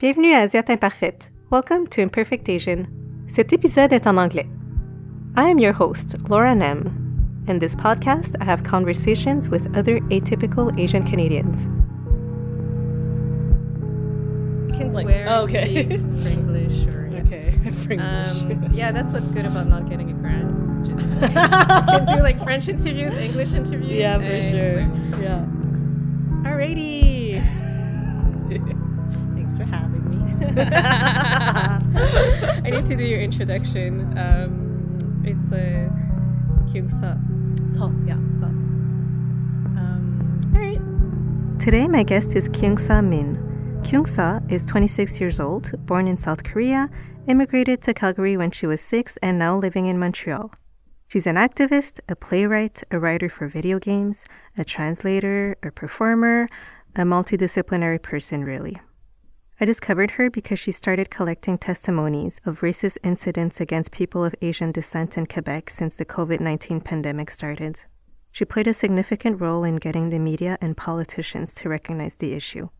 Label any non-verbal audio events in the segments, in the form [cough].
Bienvenue à Asiate Imparfaite. Welcome to Imperfect Asian. Cet épisode est en anglais. I am your host, Laura Nem. In this podcast, I have conversations with other atypical Asian Canadians. You can Like- swear oh, okay. speak [laughs] English or Okay, [laughs] French. Um, yeah, that's what's good about not getting a grant. It's just [laughs] you can do like French interviews, English interviews. yeah, for and sure. swear. Yeah. Alrighty. [laughs] I need to do your introduction. Um, it's a uh, Kyung Sa. so, yeah. so. Um, all right. Today, my guest is Kyung Sa Min. Kyung Sa is 26 years old, born in South Korea, immigrated to Calgary when she was six, and now living in Montreal. She's an activist, a playwright, a writer for video games, a translator, a performer, a multidisciplinary person, really. I discovered her because she started collecting testimonies of racist incidents against people of Asian descent in Quebec since the COVID 19 pandemic started. She played a significant role in getting the media and politicians to recognize the issue.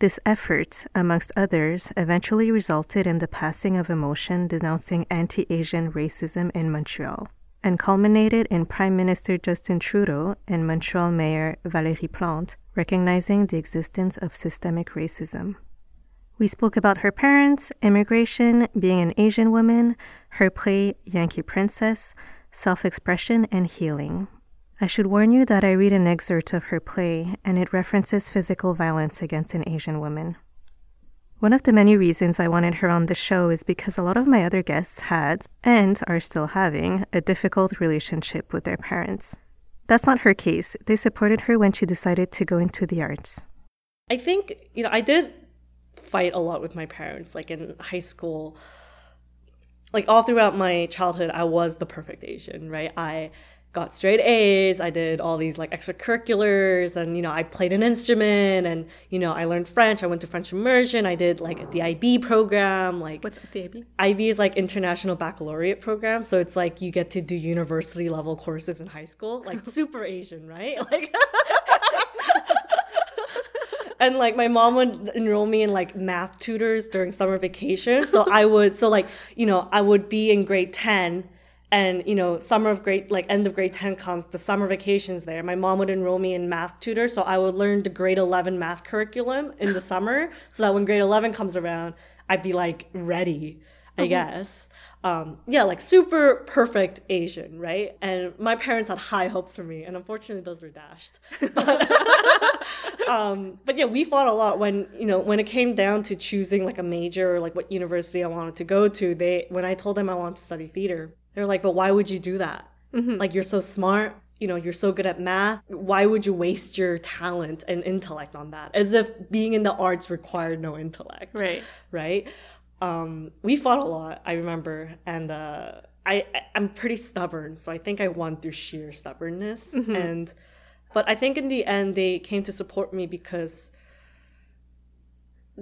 This effort, amongst others, eventually resulted in the passing of a motion denouncing anti Asian racism in Montreal and culminated in Prime Minister Justin Trudeau and Montreal Mayor Valérie Plante recognizing the existence of systemic racism. We spoke about her parents, immigration, being an Asian woman, her play Yankee Princess, self expression, and healing. I should warn you that I read an excerpt of her play and it references physical violence against an Asian woman. One of the many reasons I wanted her on the show is because a lot of my other guests had, and are still having, a difficult relationship with their parents. That's not her case. They supported her when she decided to go into the arts. I think, you know, I did fight a lot with my parents. Like in high school, like all throughout my childhood, I was the perfect Asian, right? I got straight A's. I did all these like extracurriculars and, you know, I played an instrument and, you know, I learned French. I went to French immersion. I did like the IB program. Like, What's the IB? IB is like International Baccalaureate program. So it's like you get to do university level courses in high school. Like [laughs] super Asian, right? Like [laughs] And like my mom would enroll me in like math tutors during summer vacation. So I [laughs] would so like, you know, I would be in grade 10 and you know, summer of grade like end of grade 10 comes, the summer vacations there. My mom would enroll me in math tutor, so I would learn the grade 11 math curriculum in the summer so that when grade 11 comes around, I'd be like ready. I guess. Um, yeah, like super perfect Asian, right? And my parents had high hopes for me, and unfortunately, those were dashed. [laughs] But, [laughs] um, but yeah, we fought a lot when you know when it came down to choosing like a major or like what university I wanted to go to. They when I told them I wanted to study theater, they're like, "But why would you do that? Like you're so smart." You know, you're so good at math. Why would you waste your talent and intellect on that? As if being in the arts required no intellect Right. right? Um, we fought a lot, I remember, and uh, I I'm pretty stubborn, so I think I won through sheer stubbornness. And but I think in the end they came to support me because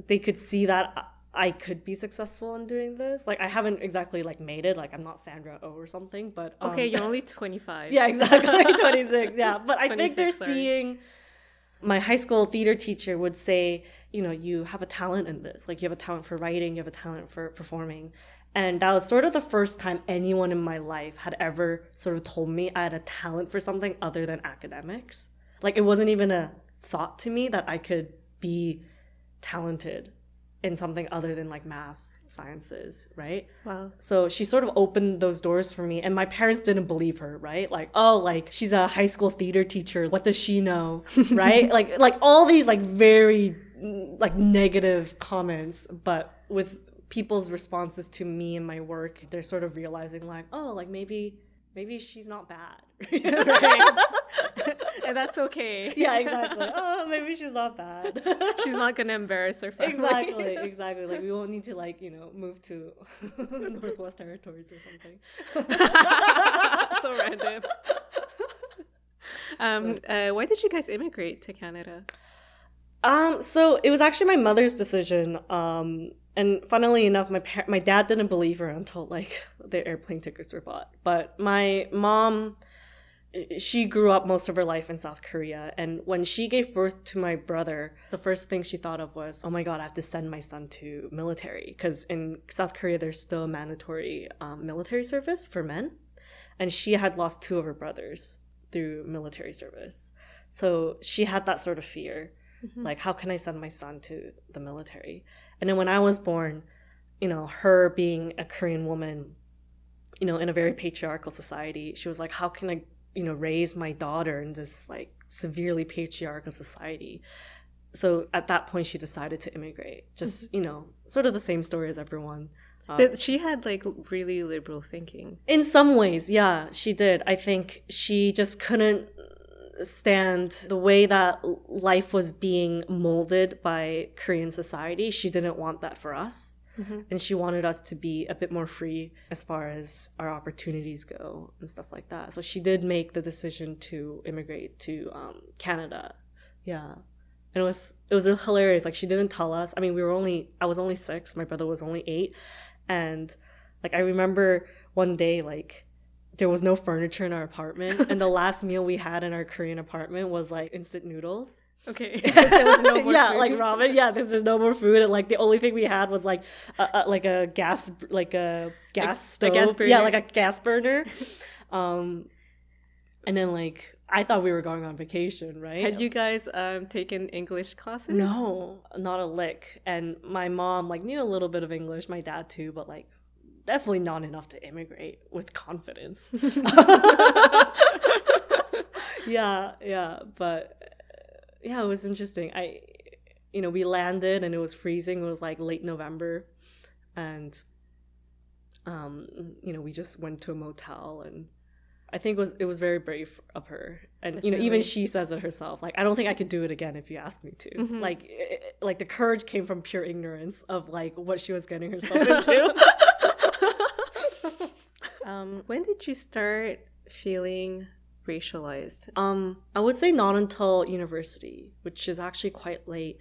they could see that I- I could be successful in doing this. Like I haven't exactly like made it, like I'm not Sandra O or something, but um, Okay, you're only 25. [laughs] yeah, exactly. [laughs] 26. Yeah. But I think they're sorry. seeing my high school theater teacher would say, you know, you have a talent in this. Like you have a talent for writing, you have a talent for performing. And that was sort of the first time anyone in my life had ever sort of told me I had a talent for something other than academics. Like it wasn't even a thought to me that I could be talented in something other than like math, sciences, right? Wow. So she sort of opened those doors for me, and my parents didn't believe her, right? Like, oh, like she's a high school theater teacher. What does she know, [laughs] right? like, like all these like very like negative comments, but with people's responses to me and my work, they're sort of realizing like, oh, like maybe maybe she's not bad. [laughs] [laughs] and [laughs] that's okay. yeah, exactly. Oh, maybe she's not bad. She's not gonna embarrass her family. Exactly, exactly. Like we won't need to like you know move to Northwest Territories or something. so random. Um, uh, why did you guys immigrate to Canada? Um, so it was actually my mother's decision. Um, and funnily enough, my par- my dad didn't believe her until like the airplane tickets were bought. But my mom she grew up most of her life in South Korea. And when she gave birth to my brother, the first thing she thought of was, oh my God, I have to send my son to military. Because in South Korea, there's still a mandatory um, military service for men. And she had lost two of her brothers through military service. So she had that sort of fear. Mm-hmm. Like, how can I send my son to the military? And then when I was born, you know, her being a Korean woman, you know, in a very patriarchal society, she was like, how can I you know raise my daughter in this like severely patriarchal society? So at that point she decided to immigrate. Just mm-hmm. you know sort of the same story as everyone um, but she had like really liberal thinking. In some ways yeah she did. I think she just couldn't stand the way that life was being molded by korean society she didn't want that for us Mm-hmm. And she wanted us to be a bit more free as far as our opportunities go and stuff like that. So she did make the decision to immigrate to um, Canada. Yeah. And it was it was hilarious. Like she didn't tell us. I mean, we were only I was only six. My brother was only eight, and like I remember one day like there was no furniture in our apartment, and the last meal we had in our Korean apartment was like instant noodles. Okay. [laughs] no [laughs] yeah, food. like ramen. Yeah, there's, there's no more food, and like the only thing we had was like a, a, like a gas like a gas like, stove. A gas burner. Yeah, like a gas burner. [laughs] um, and then like I thought we were going on vacation, right? Had you guys um, taken English classes? No, not a lick. And my mom like knew a little bit of English, my dad too, but like definitely not enough to immigrate with confidence. [laughs] [laughs] yeah, yeah, but yeah, it was interesting. I, you know, we landed and it was freezing. It was like late November, and, um, you know, we just went to a motel and. I think it was it was very brave of her, and Definitely. you know even she says it herself. Like I don't think I could do it again if you asked me to. Mm-hmm. Like it, like the courage came from pure ignorance of like what she was getting herself into. [laughs] um, when did you start feeling racialized? Um, I would say not until university, which is actually quite late.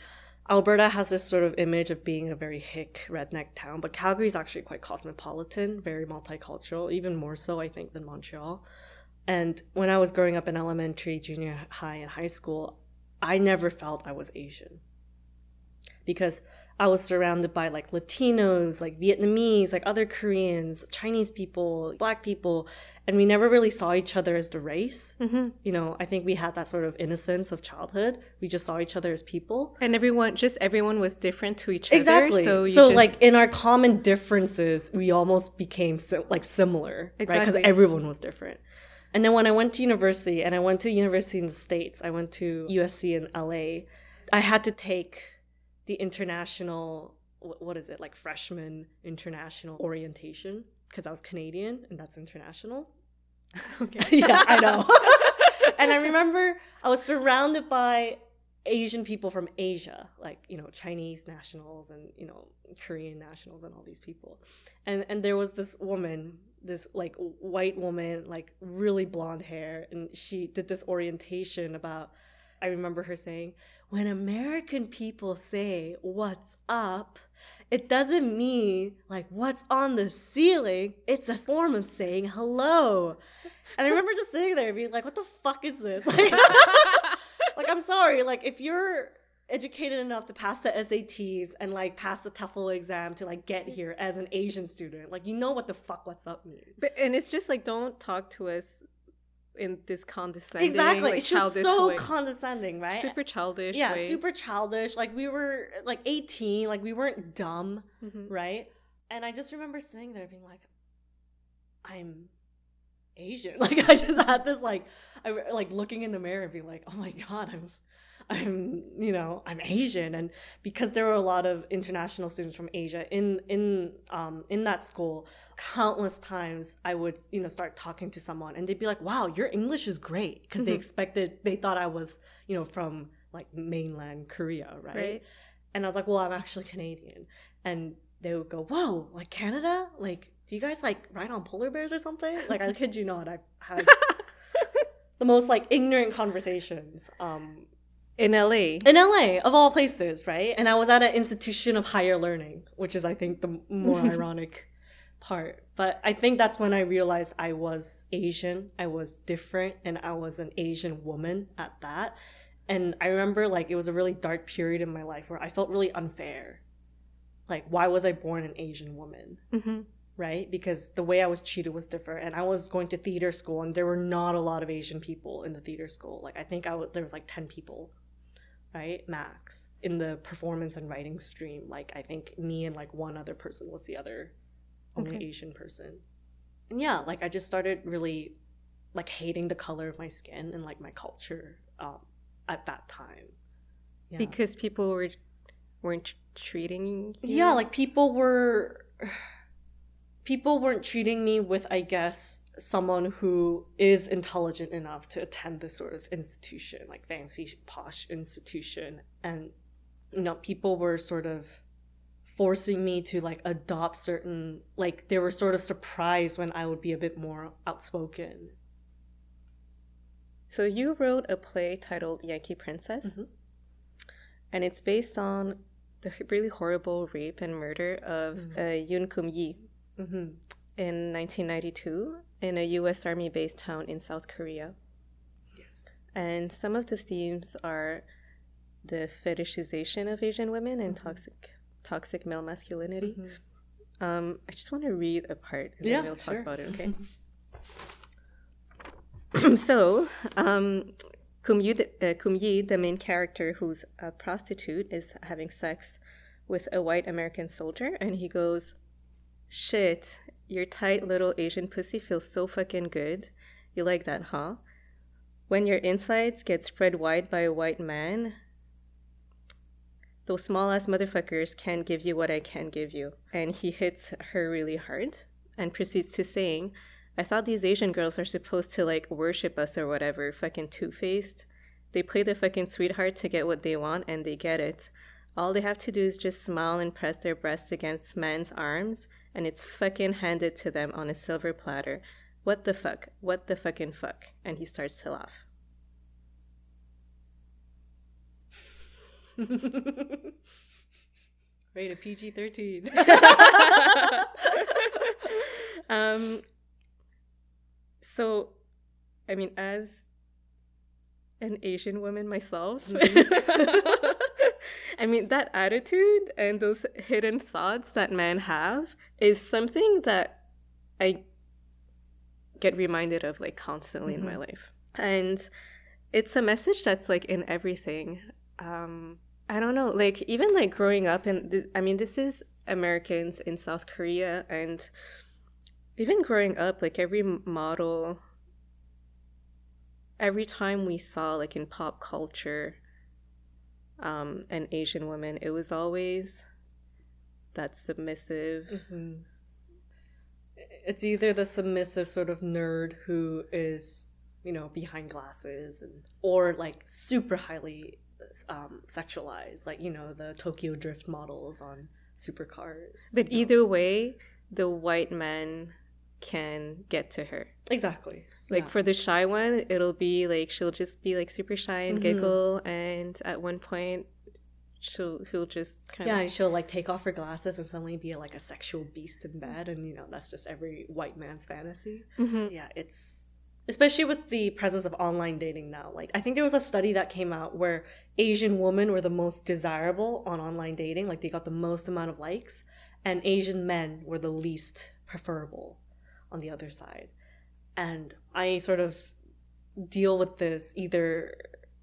Alberta has this sort of image of being a very hick redneck town, but Calgary is actually quite cosmopolitan, very multicultural, even more so, I think, than Montreal. And when I was growing up in elementary, junior high, and high school, I never felt I was Asian. Because I was surrounded by like Latinos, like Vietnamese, like other Koreans, Chinese people, Black people, and we never really saw each other as the race. Mm-hmm. You know, I think we had that sort of innocence of childhood. We just saw each other as people, and everyone, just everyone was different to each exactly. other. Exactly. So, so just... like in our common differences, we almost became so, like similar, exactly. right? Because everyone was different. And then when I went to university, and I went to university in the states, I went to USC in LA. I had to take the international what is it like freshman international orientation because I was Canadian and that's international. [laughs] Okay. [laughs] yeah, I know. [laughs] and I remember I was surrounded by Asian people from Asia, like you know Chinese nationals and you know Korean nationals and all these people, and and there was this woman, this like white woman, like really blonde hair, and she did this orientation about I remember her saying, when American people say what's up, it doesn't mean like what's on the ceiling. It's a form of saying hello. And I remember just sitting there being like, what the fuck is this? [laughs] Like, like I'm sorry, like if you're educated enough to pass the SATs and like pass the TOEFL exam to like get here as an Asian student, like you know what the fuck what's up means. But and it's just like don't talk to us in this condescending exactly like, it's just so way. condescending right super childish yeah way. super childish like we were like 18 like we weren't dumb mm-hmm. right and i just remember sitting there being like i'm asian [laughs] like i just had this like i like looking in the mirror and being like oh my god i'm I'm, you know, I'm Asian, and because there were a lot of international students from Asia in in um, in that school, countless times I would, you know, start talking to someone, and they'd be like, "Wow, your English is great," because mm-hmm. they expected, they thought I was, you know, from like mainland Korea, right? right? And I was like, "Well, I'm actually Canadian," and they would go, "Whoa, like Canada, like." Do you guys like ride on polar bears or something? Like I kid you not, I've had [laughs] the most like ignorant conversations um, in LA. In LA, of all places, right? And I was at an institution of higher learning, which is, I think, the more [laughs] ironic part. But I think that's when I realized I was Asian, I was different, and I was an Asian woman at that. And I remember like it was a really dark period in my life where I felt really unfair. Like, why was I born an Asian woman? Mm-hmm. Right? Because the way I was treated was different. And I was going to theater school, and there were not a lot of Asian people in the theater school. Like, I think I w- there was like 10 people, right? Max, in the performance and writing stream. Like, I think me and like one other person was the other only Okay. Asian person. And yeah, like, I just started really like hating the color of my skin and like my culture um, at that time. Yeah. Because people were weren't treating you. yeah like people were people weren't treating me with i guess someone who is intelligent enough to attend this sort of institution like fancy posh institution and you know people were sort of forcing me to like adopt certain like they were sort of surprised when i would be a bit more outspoken So you wrote a play titled Yankee Princess, Mhm. and it's based on the really horrible rape and murder of Mm. uh, Yoon Kum Yi hmm in 1992 in a U.S. Army-based town in South Korea. yes And some of the themes are the fetishization of Asian women and Mhm. toxic toxic male masculinity. Mhm. Um, I just want to read a part and Yeah, then we'll talk sure. about it, okay? [clears throat] so, um, Kum Yi, the- uh, Kum Yi, the main character who's a prostitute, is having sex with a white American soldier, and he goes, Shit, your tight little Asian pussy feels so fucking good. You like that, huh? When your insides get spread wide by a white man, those small ass motherfuckers can't give you what I can give you. And he hits her really hard and proceeds to saying, I thought these Asian girls are supposed to like worship us or whatever, fucking two faced. They play the fucking sweetheart to get what they want and they get it. All they have to do is just smile and press their breasts against man's arms and it's fucking handed to them on a silver platter. What the fuck? What the fucking fuck? And he starts to laugh. [laughs] rated pg-13 [laughs] um so i mean as an asian woman myself [laughs] i mean that attitude and those hidden thoughts that men have is something that i get reminded of like constantly in my life. And it's a message that's like in everything. Um i don't know like even like growing up and this, i mean this is americans in south korea and even growing up like every model every time we saw like in pop culture um an asian woman it was always that submissive Mhm. It's either the submissive sort of nerd who is, you know, behind glasses, and or like super highly um, sexualized, like you know the Tokyo Drift models on supercars. but you know. either way the white man can get to her exactly, Like Yeah. for the shy one, it'll be like she'll just be like super shy and Mhm. giggle, and at one point, she'll he'll just kind yeah, of and she'll like take off her glasses and suddenly be like a sexual beast in bed, and you know that's just every white man's fantasy. Mhm. yeah it's especially with the presence of online dating now like i think there was a study that came out where asian women were the most desirable on online dating like they got the most amount of likes and asian men were the least preferable on the other side and i sort of deal with this either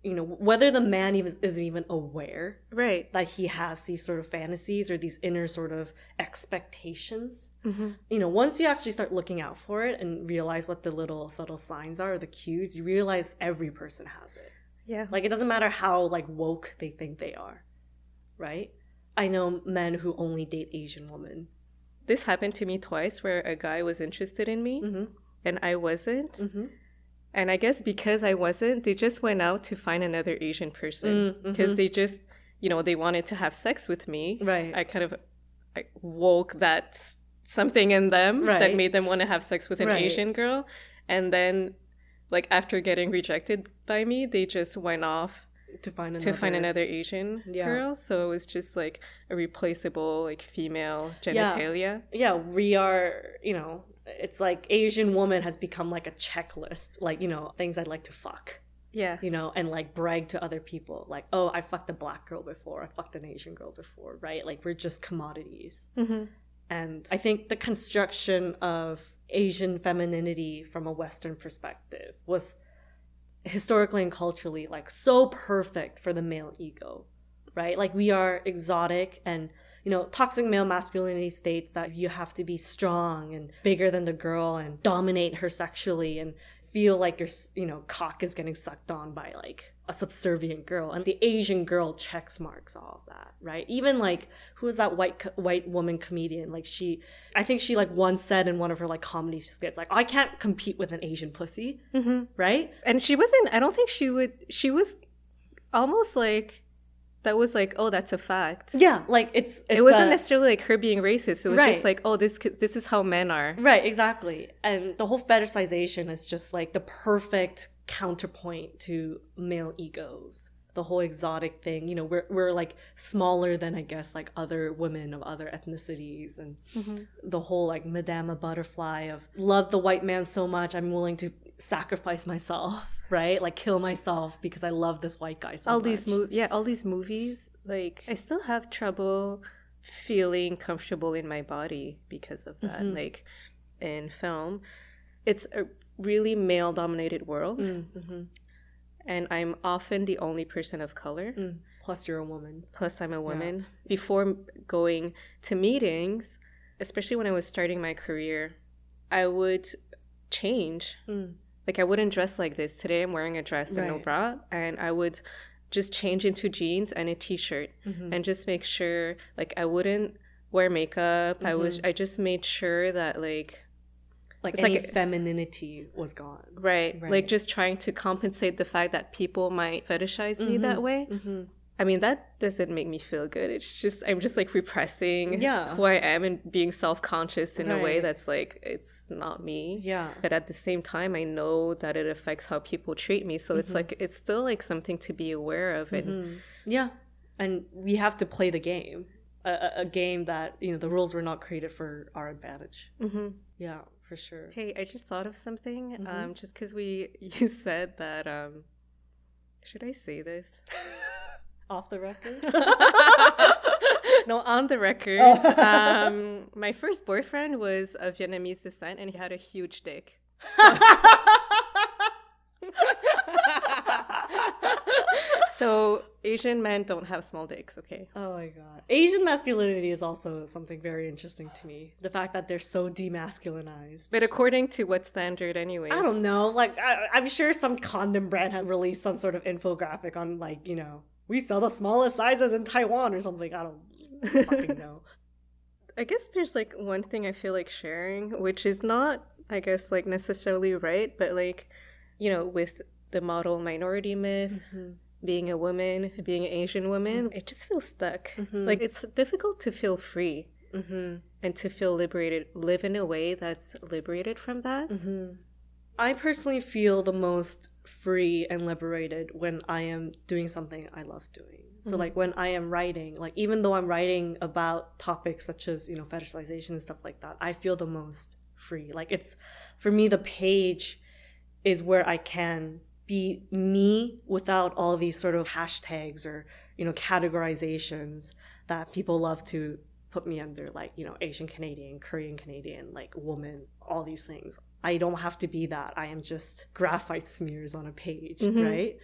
you know whether the man even isn't even aware right. that he has these sort of fantasies or these inner sort of expectations hmm you know, once you actually start looking out for it and realize what the little subtle signs are, or the cues, you realize every person has it. Yeah. Like it doesn't matter how like woke they think they are, right? I know men who only date Asian women. This happened to me twice, where a guy was interested in me Mm-hmm. And I wasn't, Mm-hmm. and I guess because I wasn't, they just went out to find another Asian person Mm, because mhm. they just, you know, they wanted to have sex with me. Right. I kind of I woke that something in them that made them want to have sex with an Right. Asian girl. And then, like, after getting rejected by me, they just went off to find to find another Asian Yeah. girl. So it was just like a replaceable like female genitalia. yeah, we are, you know, it's like Asian woman has become like a checklist, like, you know, things I'd like to fuck, Yeah. you know, and like brag to other people. Like, oh, I fucked a black girl before, I fucked an Asian girl before, right? Like, we're just commodities. Mm-hmm. And I think the construction of Asian femininity from a Western perspective was historically and culturally like so perfect for the male ego, right? Like we are exotic and you know, toxic male masculinity states that you have to be strong and bigger than the girl and dominate her sexually and feel like your, you know, cock is getting sucked on by like a subservient girl. And the Asian girl checks marks all of that, right? Even like who is that white co- white woman comedian? Like she, I think she like once said in one of her like comedy skits, like I can't compete with an Asian pussy, Mm-hmm. right? And she wasn't. I don't think she would. She was almost like that was like, oh, that's a fact. Yeah, like it's, it's it wasn't a- necessarily like her being racist. It was Right. just like, oh, this this is how men are. Right, exactly. And the whole fetishization is just like the perfect counterpoint to male egos. The whole exotic thing, you know, we're we're like smaller than I guess like other women of other ethnicities and mm-hmm. the whole like Madame Butterfly of love the white man so much I'm willing to sacrifice myself, [laughs] right? Like kill myself because I love this white guy so all much. these movies, yeah, all these movies. Like, I still have trouble feeling comfortable in my body because of that. Mm-hmm. Like, in film, it's a really male-dominated world, Mm-hmm. and I'm often the only person of color. Mm. Plus you're a woman. plus I'm a woman. Before going to meetings, especially when I was starting my career, I would change. Mm. Like I wouldn't dress like this. Today I'm wearing a dress and no bra and I would just change into jeans and a t-shirt Mm-hmm. and just make sure like I wouldn't wear makeup. I was Mm-hmm. I just made sure that like Like It's any like- femininity was gone. right, Right. like just trying to compensate the fact that people might fetishize me that way. Mm-hmm. I mean, that doesn't make me feel good. It's just, I'm just like repressing Yeah. who I am and being self conscious in a way that's like, it's not me. Yeah. But at the same time, I know that it affects how people treat me. So it's Mm-hmm. like, it's still like something to be aware of. And Yeah, and we have to play the game, a, a, game that you know the rules were not created for our advantage. Mhm. Yeah, for sure. hey, I just thought of something. Mm-hmm. Um, just because we, [laughs] you said that, um, should I say this? [laughs] Off the record. [laughs] no, on the record. um, my first boyfriend was of Vietnamese descent and he had a huge dick. [laughs] So Asian men don't have small dicks, okay? oh my god, Asian masculinity is also something very interesting to me. The fact that they're so demasculinized. But according to what standard, anyways? I don't know. Like I, I'm sure some condom brand has released some sort of infographic on like you know we sell the smallest sizes in Taiwan or something. I don't fucking [laughs] know. I guess there's like one thing I feel like sharing, which is not, I guess, like necessarily right, but like, you know, with the model minority myth, mm-hmm. being a woman, being an Asian woman, mm-hmm. it just feels stuck. Mm-hmm. Like it's difficult to feel free Mm-hmm. and to feel liberated, live in a way that's liberated from that. I personally feel the most free and liberated when I am doing something I love doing. So mm-hmm. like when I am writing, like even though I'm writing about topics such as, you know, fetishization and stuff like that, I feel the most free. Like it's for me the page is where I can be me without all these sort of hashtags or, you know, categorizations that people love to put me under like you know asian canadian korean canadian like woman all these things i don't have to be that. I am just graphite smears on a page right?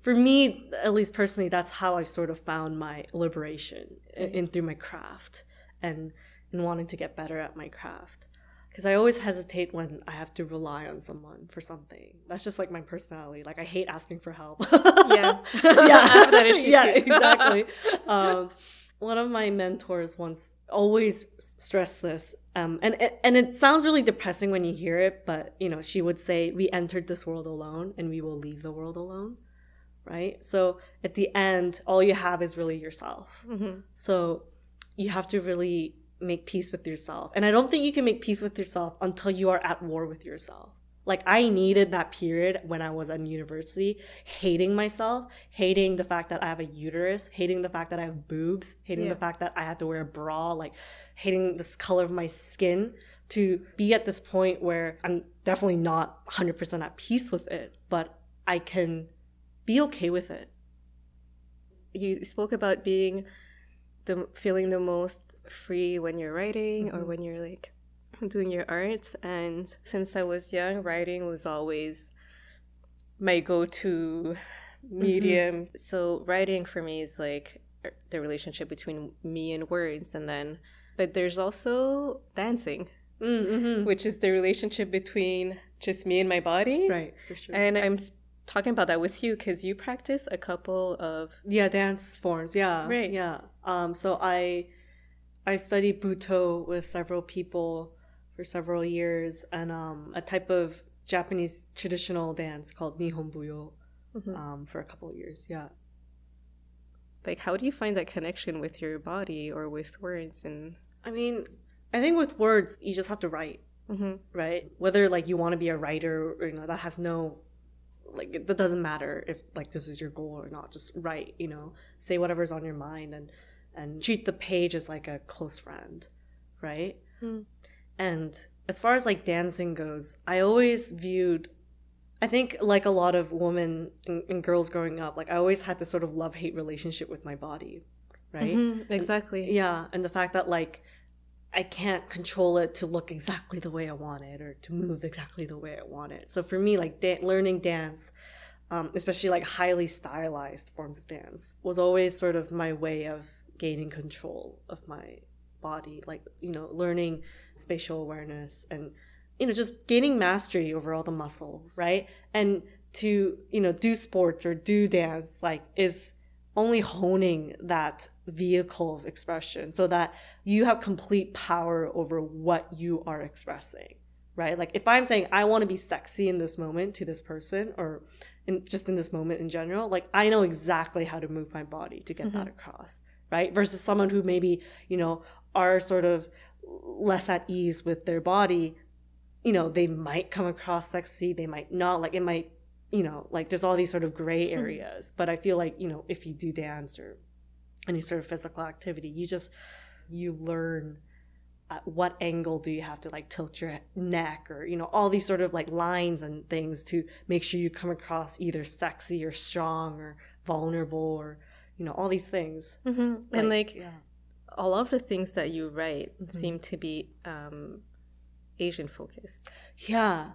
For me at least personally that's how i've sort of found my liberation in, in through my craft and in wanting to get better at my craft. Because i always hesitate when i have to rely on someone for something. That's just like my personality. Like i hate asking for help. Yeah. [laughs] yeah, [laughs] I have that [laughs] issue yeah, exactly. Um, one of my mentors once always stressed this, um, and and it sounds really depressing when you hear it, but you know, she would say, "We entered this world alone, and we will leave the world alone." Right. So at the end, all you have is really yourself. Mhm. So you have to really make peace with yourself, and I don't think you can make peace with yourself until you are at war with yourself. Like I needed that period when I was in university, hating myself, hating the fact that I have a uterus, hating the fact that I have boobs, hating Yeah. the fact that I had to wear a bra, like hating this color of my skin to be at this point where I'm definitely not 100% at peace with it, but I can be okay with it. you spoke about being the feeling the most free when you're writing or mm-hmm. when you're like doing your art and since i was young writing was always my go-to medium so writing for me is like the relationship between me and words and then but there's also dancing Mm-hmm. which is the relationship between just me and my body Right, for sure. and i'm talking about that with you because you practice a couple of yeah dance forms yeah Right. yeah um so i i studied buto with several people for several years and um a type of japanese traditional dance called nihon buyo Mhm. um for a couple of years yeah like how do you find that connection with your body or with words and i mean i think with words you just have to write Mhm. right whether like you want to be a writer or you know that has no like it- that doesn't matter if like this is your goal or not just write you know say whatever's on your mind and and treat the page as like a close friend right Hmm. And as far as like dancing goes i always viewed i think like a lot of women and, and girls growing up like i always had this sort of love hate relationship with my body right Mhm, exactly yeah, and the fact that like I can't control it to look exactly the way I want it or to move exactly the way I want it. So for me, like da- learning dance, um, especially like highly stylized forms of dance, was always sort of my way of gaining control of my body. Like you know, learning spatial awareness and you know just gaining mastery over all the muscles, right? And to you know do sports or do dance like is only honing that vehicle of expression so that you have complete power over what you are expressing right? Like if i'm saying i want to be sexy in this moment to this person or in just in this moment in general like i know exactly how to move my body to get that mm-hmm. across right? Versus someone who maybe you know are sort of less at ease with their body you know they might come across sexy they might not like it might you know like there's all these sort of gray areas. But i feel like you know if you do dance or any sort of physical activity you just you learn at what angle do you have to like tilt your neck or you know all these sort of like lines and things to make sure you come across either sexy or strong or vulnerable or you know all these things. Mhm. and like yeah a lot of the things that you write seem to be um asian focused Yeah.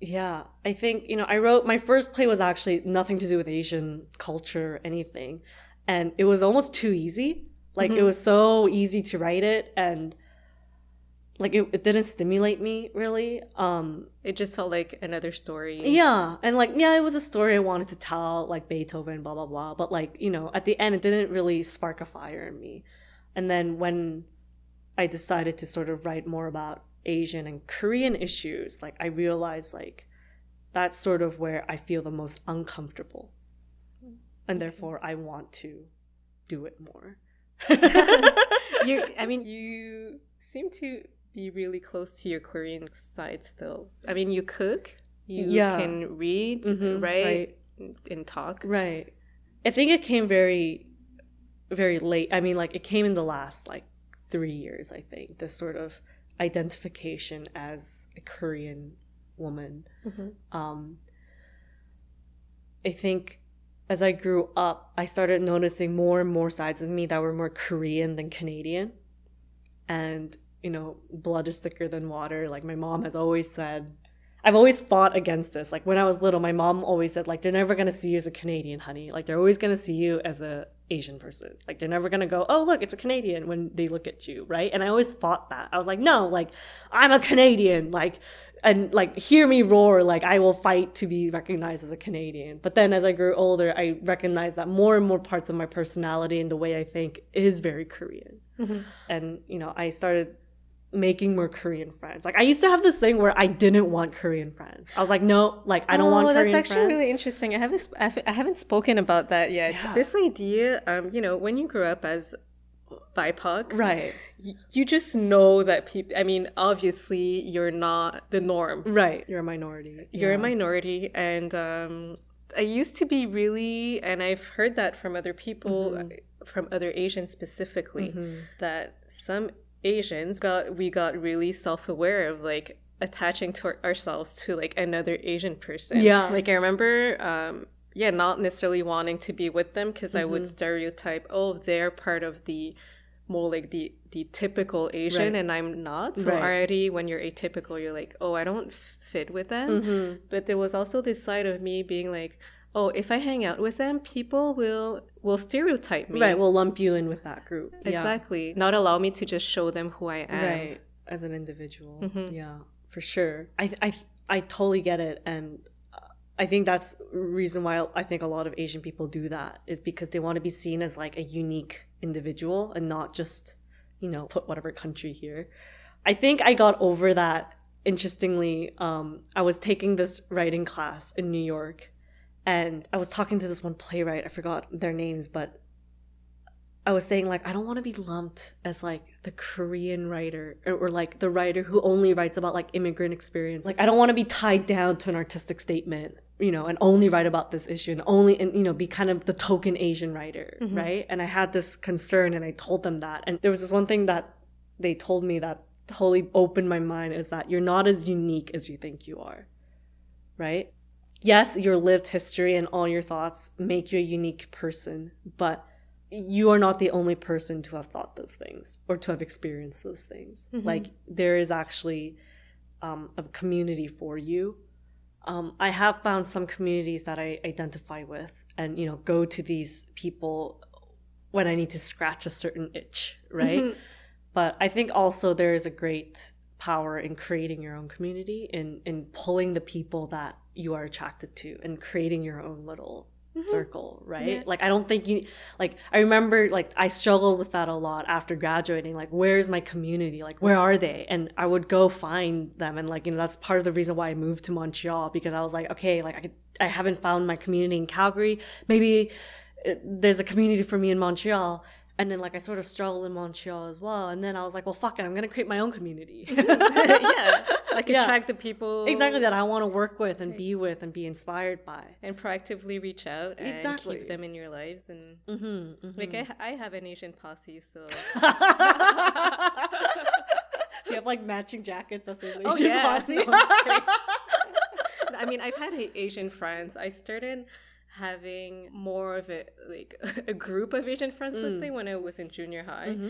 Yeah. I think, you know, I wrote my first play was actually nothing to do with Asian culture or anything. And it was almost too easy. Like it was so easy to write it and like it, it didn't stimulate me really. Um it just felt like another story yeah. And like yeah, it was a story I wanted to tell, like Beethoven, blah blah blah. But like, you know, at the end it didn't really spark a fire in me. And then when I decided to sort of write more about Asian and Korean issues, like I realized like that's sort of where I feel the most uncomfortable. And therefore I want to do it more. [laughs] you i mean you seem to be really close to your korean side still i mean you cook you Yeah. can read Mhm, write and talk Right. I think it came very, very late. I mean, like, it came in the last, like, three years, I think, this sort of identification as a Korean woman. Mhm. Um, I think as I grew up, I started noticing more and more sides of me that were more Korean than Canadian. And, you know, blood is thicker than water. Like my mom has always said, I've always fought against this. Like when I was little, my mom always said, like, they're never gonna see you as a Canadian, honey. Like they're always gonna see you as a Asian person. Like they're never gonna go, oh look, it's a Canadian when they look at you, right? And I always fought that. I was like, no, like I'm a Canadian, like and like hear me roar, like I will fight to be recognized as a Canadian. But then as I grew older, I recognized that more and more parts of my personality and the way I think is very Korean. Mm-hmm. And you know, I started making more Korean friends. Like I used to have this thing where I didn't want Korean friends. I was like, no, like I don't want Oh, Korean that's actually friends. really interesting. I haven't sp- I haven't spoken about that yet. Yeah. This idea, um, you know, when you grew up as BIPOC, Right. y- you just know that people. I mean, obviously, you're not the norm. Right. You're a minority. You're Yeah. a minority, and um, I used to be really, and I've heard that from other people, uh, from other Asians specifically, that some Asians got we got really self aware of like attaching to ourselves to like another Asian person. Yeah. like I remember. Um, yeah, not necessarily wanting to be with them because I would stereotype, oh, they're part of the more like the the typical Asian Right. and I'm not. So Right. already when you're atypical, you're like, oh, I don't fit with them. But there was also this side of me being like, oh, if I hang out with them, people will will stereotype me. Right. We'll lump you in with that group. Yeah. Exactly. Not allow me to just show them who I am. right as an individual yeah for sure i i i totally get it and uh, i think that's reason why i think a lot of asian people do that is because they want to be seen as like a unique individual and not just you know put whatever country here i think i got over that interestingly um i was taking this writing class in new york and i was talking to this one playwright i forgot their names but I was saying like I don't want to be lumped as like the Korean writer or, or like the writer who only writes about like immigrant experience. Like I don't want to be tied down to an artistic statement, you know, and only write about this issue and only and you know be kind of the token Asian writer, mm-hmm. right? And I had this concern and I told them that. And there was this one thing that they told me that totally opened my mind is that you're not as unique as you think you are. Right? Yes, your lived history and all your thoughts make you a unique person, but you are not the only person to have thought those things or to have experienced those things. Like there is actually um, a community for you. Um, I have found some communities that I identify with, and you know, go to these people when I need to scratch a certain itch, right? But I think also there is a great power in creating your own community, in in pulling the people that you are attracted to, and creating your own little circle, right? Yeah. Like I don't think you like I remember like I struggled with that a lot after graduating. Like where's my community? Like where are they? And I would go find them and like you know that's part of the reason why I moved to Montreal because I was like okay, like I could, I haven't found my community in Calgary. Maybe uh, there's a community for me in Montreal. And then like I sort of struggled in Montreal as well. And then I was like, well fuck it, I'm gonna create my own community. [laughs] [laughs] yeah. Like Yeah. attract the people exactly that I want to work with and be with and be inspired by. and proactively reach out and Exactly. keep them in your lives and Mm-hmm, like I, I have an Asian posse so [laughs] you have like matching jackets that says Asian Oh, yeah. posse. No. I mean, I've had Asian friends. I started having more of a like [laughs] a group of Asian friends. Let's say when I was in junior high. [laughs]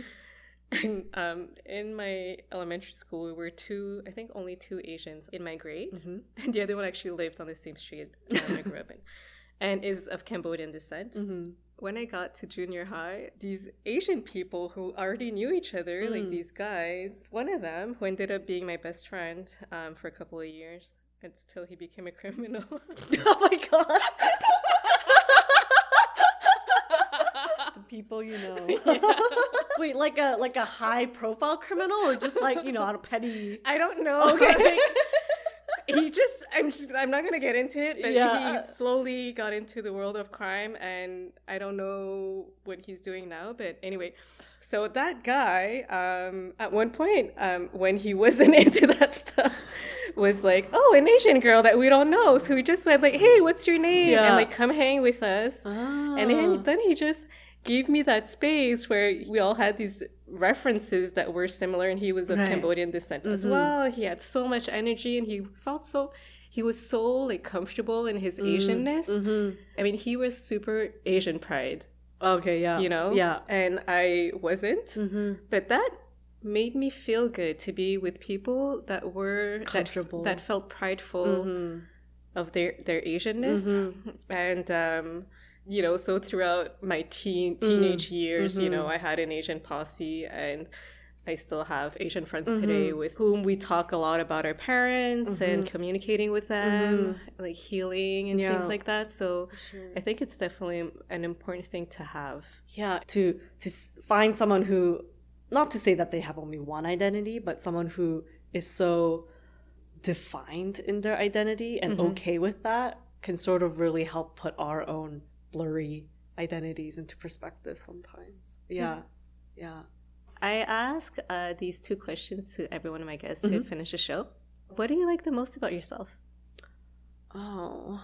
And um, in my elementary school, we were two, I think only two Asians in my grade. [laughs] And the other one actually lived on the same street um, I grew up in and is of Cambodian descent. When I got to junior high, these Asian people who already knew each other, like these guys, one of them, who ended up being my best friend um, for a couple of years until he became a criminal. oh my god. the people you [laughs] know. Wait, like a like a high profile criminal or just like, you know, on a petty [laughs] I don't know. Okay. [laughs] Like, he just I'm just I'm not gonna get into it, but Yeah. he slowly got into the world of crime and I don't know what he's doing now, but anyway. So that guy, um, at one point, um, when he wasn't into that stuff, was like, "Oh, an Asian girl that we don't know." So we just went like, "Hey, what's your name?" Yeah. And like, come hang with us. And Oh. then, then he just gave me that space where we all had these references that were similar, and he was of Right. Mm-hmm. Cambodian descent as well. He had so much energy, and he felt so. He was so like comfortable in his Mm, Asianness. mm-hmm. I mean, he was super Asian pride, Okay, yeah. you know. Yeah. and I wasn't. Mm-hmm. But that made me feel good to be with people that were that, Comfortable. that felt prideful Mm-hmm. of their their Asianness, and um, you know, so throughout my teen mm, teenage years, you know, mm-hmm. I had an Asian posse, and I still have Asian friends mm-hmm. today with whom we talk a lot about our parents and mm-hmm. communicating with them, like healing and Yeah. things like that. So I think it's definitely an important thing to have. yeah to to find someone who not to say that they have only one identity but someone who is so defined in their identity and okay with that can sort of really help put our own blurry identities into perspective sometimes yeah Yeah. I ask uh, these two questions to every one of my guests to finish the show. What do you like the most about yourself? Oh.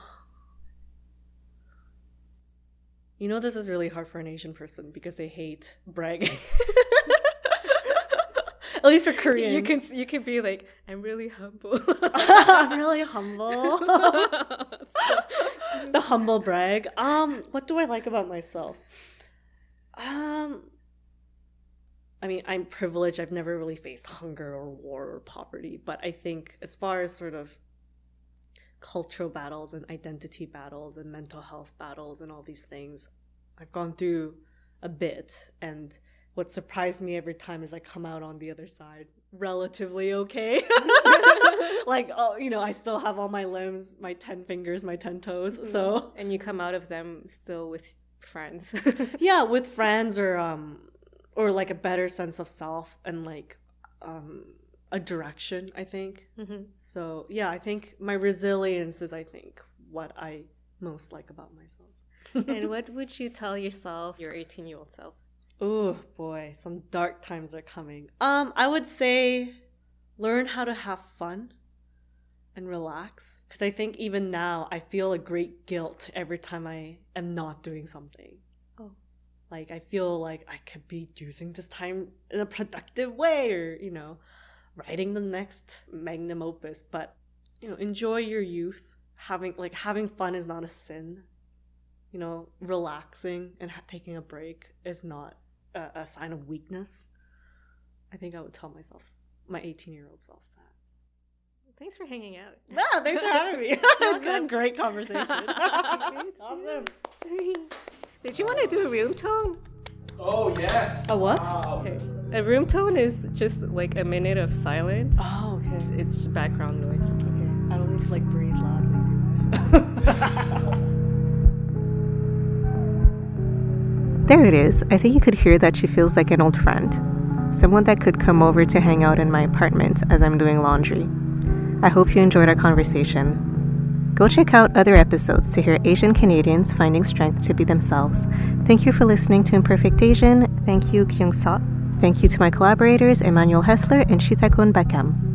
You know, this is really hard for an Asian person because they hate bragging. [laughs] [laughs] At least for Koreans. You can you can be like, I'm really humble. I'm [laughs] [laughs] really humble. the humble brag. Um, what do I like about myself? Um, I mean, I'm privileged. I've never really faced hunger or war or poverty, but I think as far as sort of cultural battles and identity battles and mental health battles and all these things, I've gone through a bit and what surprised me every time is I come out on the other side relatively okay. [laughs] [laughs] like, oh, you know, I still have all my limbs, my 10 fingers, my 10 toes. So, and you come out of them still with friends. [laughs] yeah, with friends or um or like a better sense of self and like um a direction, I think. So, yeah, I think my resilience is I think what I most like about myself. and what would you tell yourself, your 18 year old self? Oh boy, some dark times are coming. Um, I would say learn how to have fun and relax. Because I think even now I feel a great guilt every time I am not doing something. Oh. Like I feel like I could be using this time in a productive way or, you know, writing the next magnum opus. But, you know, enjoy your youth. Having like having fun is not a sin. You know, relaxing and ha- taking a break is not a, a sign of weakness. I think I would tell myself, my 18 year old self, that. Thanks for hanging out. [laughs] Yeah, thanks for having me. [laughs] [laughs] it's a great conversation. awesome. Did you want to do a room tone? Oh yes. A what? Wow. Okay. A room tone is just like a minute of silence. Oh, okay. It's just background noise. Okay. I don't need to like breathe loudly, do I? There it is. I think you could hear that she feels like an old friend. Someone that could come over to hang out in my apartment as I'm doing laundry. I hope you enjoyed our conversation. Go check out other episodes to hear Asian Canadians finding strength to be themselves. Thank you for listening to Imperfect Asian. Thank you, Kyung Sa. Thank you to my collaborators, Emmanuel Hessler and Shitakun Bakam.